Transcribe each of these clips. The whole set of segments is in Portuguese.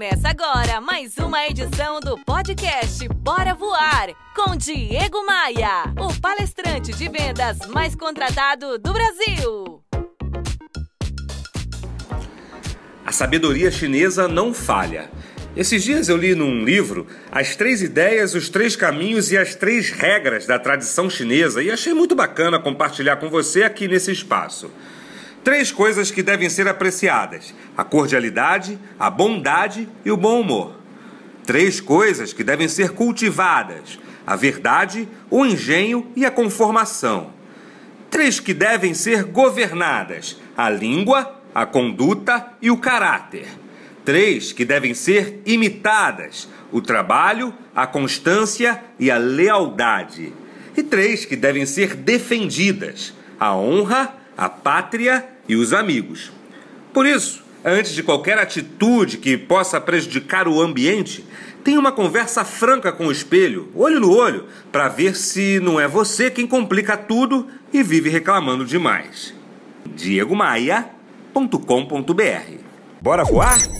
Começa agora mais uma edição do podcast Bora Voar com Diego Maia, o palestrante de vendas mais contratado do Brasil. A sabedoria chinesa não falha. Esses dias eu li num livro as três ideias, os três caminhos e as três regras da tradição chinesa e achei muito bacana compartilhar com você aqui nesse espaço. Três coisas que devem ser apreciadas: a cordialidade, a bondade e o bom humor. Três coisas que devem ser cultivadas: a verdade, o engenho e a conformação. Três que devem ser governadas: a língua, a conduta e o caráter. Três que devem ser imitadas: o trabalho, a constância e a lealdade. E três que devem ser defendidas: a honra, a pátria e os amigos. Por isso, antes de qualquer atitude que possa prejudicar o ambiente, tenha uma conversa franca com o espelho, olho no olho, para ver se não é você quem complica tudo e vive reclamando demais. diegomaia.com.br Bora voar?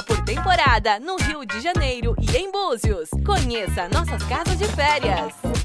Por temporada no Rio de Janeiro e em Búzios. Conheça nossas casas de férias.